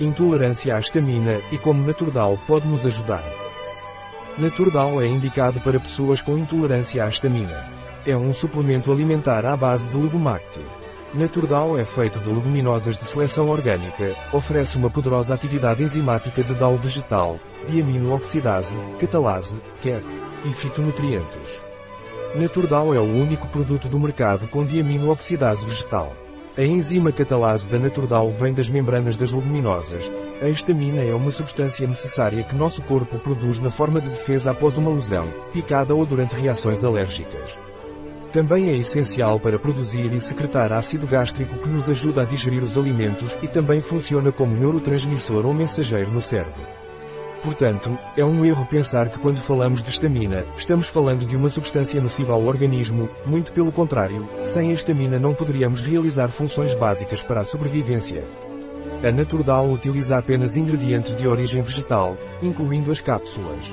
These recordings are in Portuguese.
intolerância à histamina e como Naturdal pode nos ajudar. Naturdal é indicado para pessoas com intolerância à histamina. É um suplemento alimentar à base de legumacte. Naturdal é feito de leguminosas de seleção orgânica, oferece uma poderosa atividade enzimática de DAO vegetal, diamino-oxidase, catalase, CAT e fitonutrientes. Naturdal é o único produto do mercado com diamino-oxidase vegetal. A enzima catalase da Naturdal vem das membranas das leguminosas. A histamina é uma substância necessária que nosso corpo produz na forma de defesa após uma lesão, picada ou durante reações alérgicas. Também é essencial para produzir e secretar ácido gástrico que nos ajuda a digerir os alimentos e também funciona como neurotransmissor ou mensageiro no cérebro. Portanto, é um erro pensar que quando falamos de estamina, estamos falando de uma substância nociva ao organismo, muito pelo contrário, sem a estamina não poderíamos realizar funções básicas para a sobrevivência. A Naturdal utiliza apenas ingredientes de origem vegetal, incluindo as cápsulas.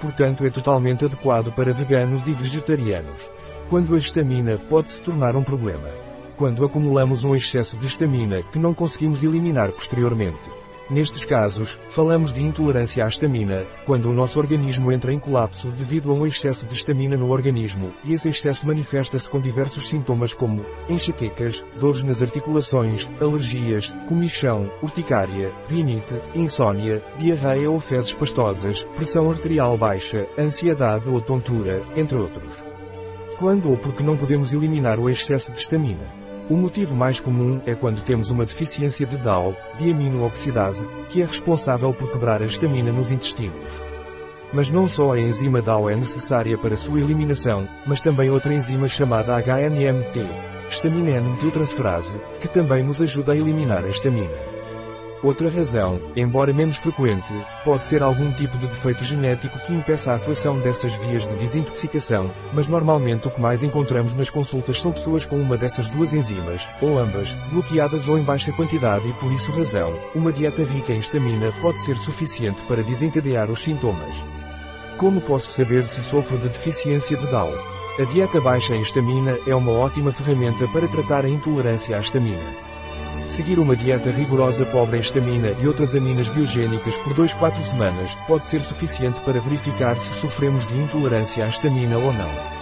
Portanto é totalmente adequado para veganos e vegetarianos. Quando a estamina pode se tornar um problema. Quando acumulamos um excesso de estamina que não conseguimos eliminar posteriormente. Nestes casos, falamos de intolerância à estamina, quando o nosso organismo entra em colapso devido a um excesso de estamina no organismo, e esse excesso manifesta-se com diversos sintomas como enxaquecas, dores nas articulações, alergias, comichão, urticária, rinite, insônia, diarreia ou fezes pastosas, pressão arterial baixa, ansiedade ou tontura, entre outros. Quando ou porque não podemos eliminar o excesso de estamina? O motivo mais comum é quando temos uma deficiência de DAO, diamino-oxidase, que é responsável por quebrar a estamina nos intestinos. Mas não só a enzima DAO é necessária para sua eliminação, mas também outra enzima chamada HNMT, estamina N-metiltransferase, que também nos ajuda a eliminar a estamina. Outra razão, embora menos frequente, pode ser algum tipo de defeito genético que impeça a atuação dessas vias de desintoxicação, mas normalmente o que mais encontramos nas consultas são pessoas com uma dessas duas enzimas, ou ambas, bloqueadas ou em baixa quantidade e por isso razão, uma dieta rica em estamina pode ser suficiente para desencadear os sintomas. Como posso saber se sofro de deficiência de DAO? A dieta baixa em estamina é uma ótima ferramenta para tratar a intolerância à estamina. Seguir uma dieta rigorosa pobre em estamina e outras aminas biogênicas por 2-4 semanas pode ser suficiente para verificar se sofremos de intolerância à estamina ou não.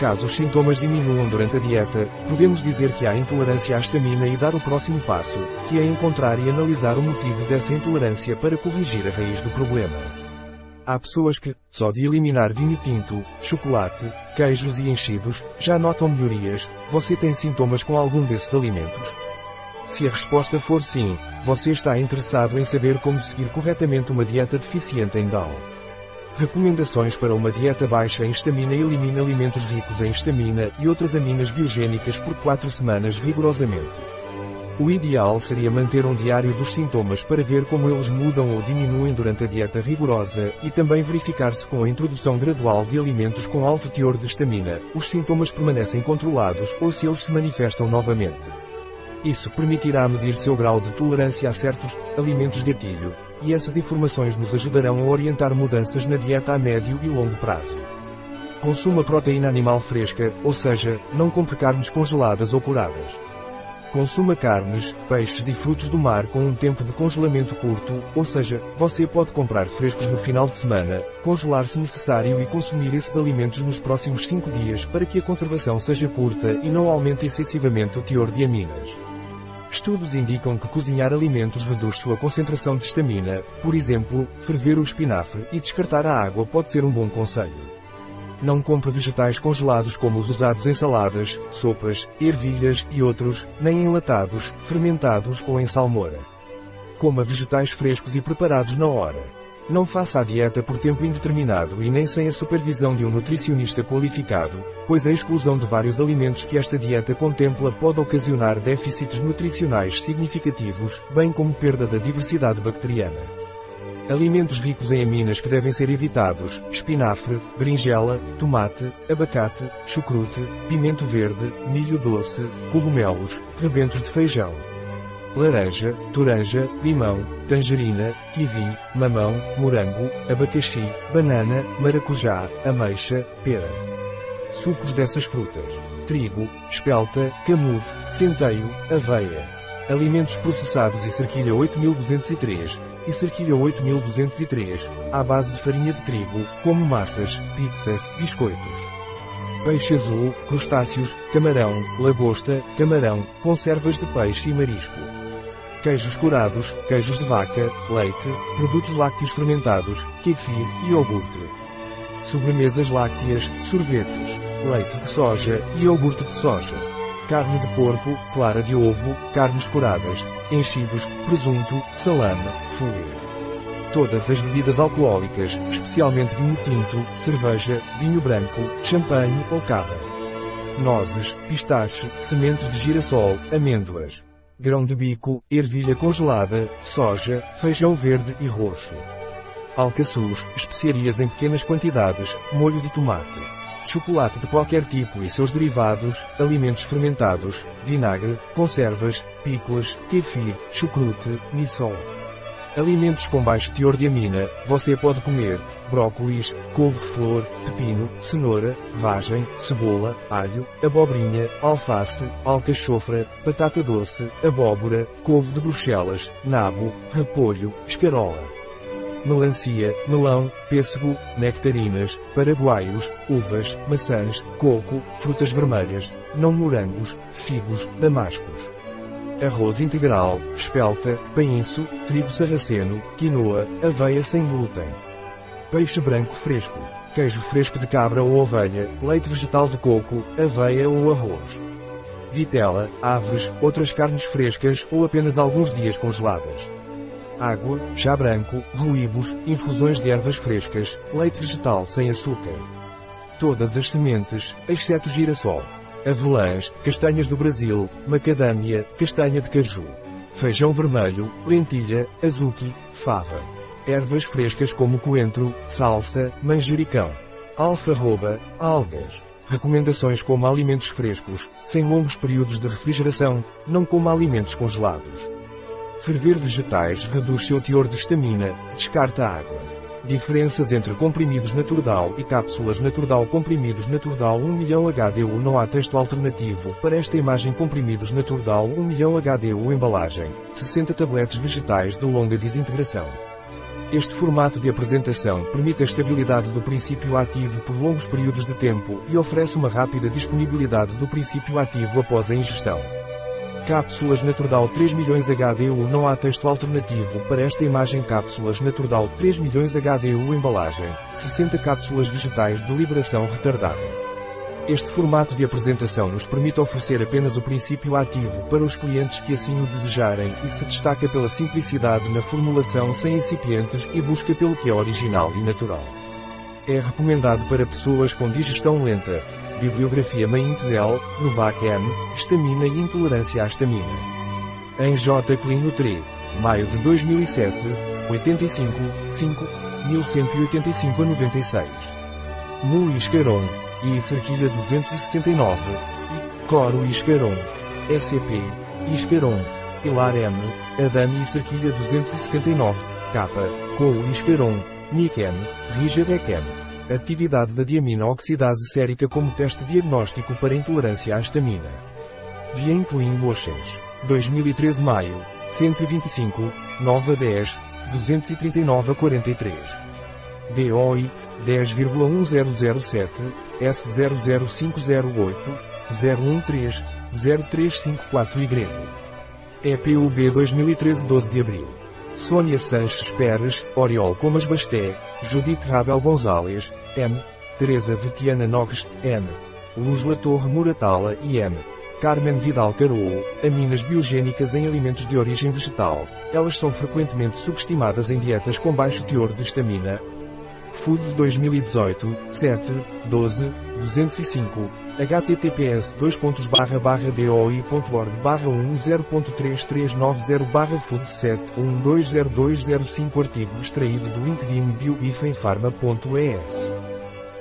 Caso os sintomas diminuam durante a dieta, podemos dizer que há intolerância à estamina e dar o próximo passo, que é encontrar e analisar o motivo dessa intolerância para corrigir a raiz do problema. Há pessoas que, só de eliminar vinho tinto, chocolate, queijos e enchidos, já notam melhorias. Você tem sintomas com algum desses alimentos? Se a resposta for sim, você está interessado em saber como seguir corretamente uma dieta deficiente em DAO. Recomendações para uma dieta baixa em estamina elimina alimentos ricos em estamina e outras aminas biogênicas por 4 semanas rigorosamente. O ideal seria manter um diário dos sintomas para ver como eles mudam ou diminuem durante a dieta rigorosa e também verificar se com a introdução gradual de alimentos com alto teor de estamina, os sintomas permanecem controlados ou se eles se manifestam novamente. Isso permitirá medir seu grau de tolerância a certos alimentos gatilho, e essas informações nos ajudarão a orientar mudanças na dieta a médio e longo prazo. Consuma proteína animal fresca, ou seja, não compre carnes congeladas ou curadas. Consuma carnes, peixes e frutos do mar com um tempo de congelamento curto, ou seja, você pode comprar frescos no final de semana, congelar se necessário e consumir esses alimentos nos próximos 5 dias para que a conservação seja curta e não aumente excessivamente o teor de aminas. Estudos indicam que cozinhar alimentos reduz sua concentração de estamina, por exemplo, ferver o espinafre e descartar a água pode ser um bom conselho. Não compre vegetais congelados como os usados em saladas, sopas, ervilhas e outros, nem enlatados, fermentados ou em salmoura. Coma vegetais frescos e preparados na hora. Não faça a dieta por tempo indeterminado e nem sem a supervisão de um nutricionista qualificado, pois a exclusão de vários alimentos que esta dieta contempla pode ocasionar déficits nutricionais significativos, bem como perda da diversidade bacteriana. Alimentos ricos em aminas que devem ser evitados, espinafre, berinjela, tomate, abacate, chucrute, pimento verde, milho doce, cogumelos, rebentos de feijão laranja, toranja, limão, tangerina, kiwi, mamão, morango, abacaxi, banana, maracujá, ameixa, pera. Sucos dessas frutas. Trigo, espelta, camudo, centeio, aveia. Alimentos processados e cerquilha 8203, e cerquilha 8203, à base de farinha de trigo, como massas, pizzas, biscoitos. Peixe azul, crustáceos, camarão, lagosta, camarão, conservas de peixe e marisco. Queijos curados, queijos de vaca, leite, produtos lácteos fermentados, kefir e iogurte. Sobremesas lácteas, sorvetes, leite de soja e iogurte de soja. Carne de porco, clara de ovo, carnes curadas, enchidos, presunto, salame, fouet. Todas as bebidas alcoólicas, especialmente vinho tinto, cerveja, vinho branco, champanhe ou cava. Nozes, pistache, sementes de girassol, amêndoas. Grão de bico, ervilha congelada, soja, feijão verde e roxo. Alcaçuz, especiarias em pequenas quantidades, molho de tomate. Chocolate de qualquer tipo e seus derivados, alimentos fermentados, vinagre, conservas, pícolas, kefir, chucrute, missol. Alimentos com baixo teor de amina, você pode comer, brócolis, couve-flor, pepino, cenoura, vagem, cebola, alho, abobrinha, alface, alcachofra, batata doce, abóbora, couve de bruxelas, nabo, repolho, escarola. Melancia, melão, pêssego, nectarinas, paraguaios, uvas, maçãs, coco, frutas vermelhas, não morangos, figos, damascos arroz integral, espelta, painço, trigo sarraceno, quinoa, aveia sem glúten. Peixe branco fresco, queijo fresco de cabra ou ovelha, leite vegetal de coco, aveia ou arroz. Vitela, aves, outras carnes frescas ou apenas alguns dias congeladas. Água, chá branco, ruíbos, infusões de ervas frescas, leite vegetal sem açúcar. Todas as sementes, exceto girassol avelãs, castanhas do Brasil, macadâmia, castanha de caju, feijão vermelho, lentilha, azuki, fava. Ervas frescas como coentro, salsa, manjericão. Alfarroba, algas. Recomendações como alimentos frescos, sem longos períodos de refrigeração, não como alimentos congelados. Ferver vegetais reduz seu teor de estamina, descarta água. Diferenças entre comprimidos Naturdal e cápsulas Naturdal Comprimidos Naturdal 1 milhão HDU Não há texto alternativo para esta imagem Comprimidos Naturdal 1 milhão HDU Embalagem 60 tabletes vegetais de longa desintegração. Este formato de apresentação permite a estabilidade do princípio ativo por longos períodos de tempo e oferece uma rápida disponibilidade do princípio ativo após a ingestão. Cápsulas Naturdal 3 milhões HDU Não há texto alternativo para esta imagem Cápsulas Naturdal 3 milhões HDU Embalagem 60 cápsulas vegetais de liberação retardada. Este formato de apresentação nos permite oferecer apenas o princípio ativo para os clientes que assim o desejarem e se destaca pela simplicidade na formulação sem incipientes e busca pelo que é original e natural. É recomendado para pessoas com digestão lenta, Bibliografia Maintzel, Novak M, Estamina e Intolerância à Estamina. Em J. Clino 3, maio de 2007, 85, 5, 1185 a 96. Mu Iscaron, e Cerquilha 269, e Coro Iscaron, SCP, Iscaron, Pilar M, Adami e Cerquilha 269, K, Cou Iscaron, Nikem, Rigedecem. Atividade da diamina oxidase sérica como teste diagnóstico para intolerância à estamina. Jean Clean Motions. 2013 Maio. 125, 9 a 10, 239 a 43. DOI, 10,1007, S00508, 013, 0354Y. EPUB 2013 12 de Abril. Sônia Sanches Pérez, Oriol Comas Basté, Judith Rabel Gonzalez, M. Teresa Vetiana Nogues, M. Luz Torre Muratala e M. Carmen Vidal Carou, aminas biogênicas em alimentos de origem vegetal. Elas são frequentemente subestimadas em dietas com baixo teor de estamina. Foods 2018, 7, 12, 205, https doi.org barra 10.3390 barra food 7120205 artigo extraído do LinkedIn bioifenfarma.es.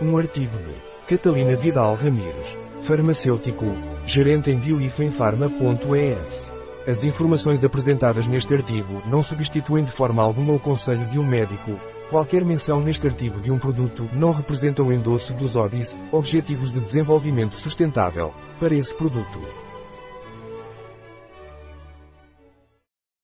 Um artigo de Catalina Vidal Ramírez, farmacêutico, gerente em bioifenfarma.es. As informações apresentadas neste artigo não substituem de forma alguma o conselho de um médico, Qualquer menção neste artigo de um produto não representa o endosso dos ODIs, Objetivos de Desenvolvimento Sustentável, para esse produto.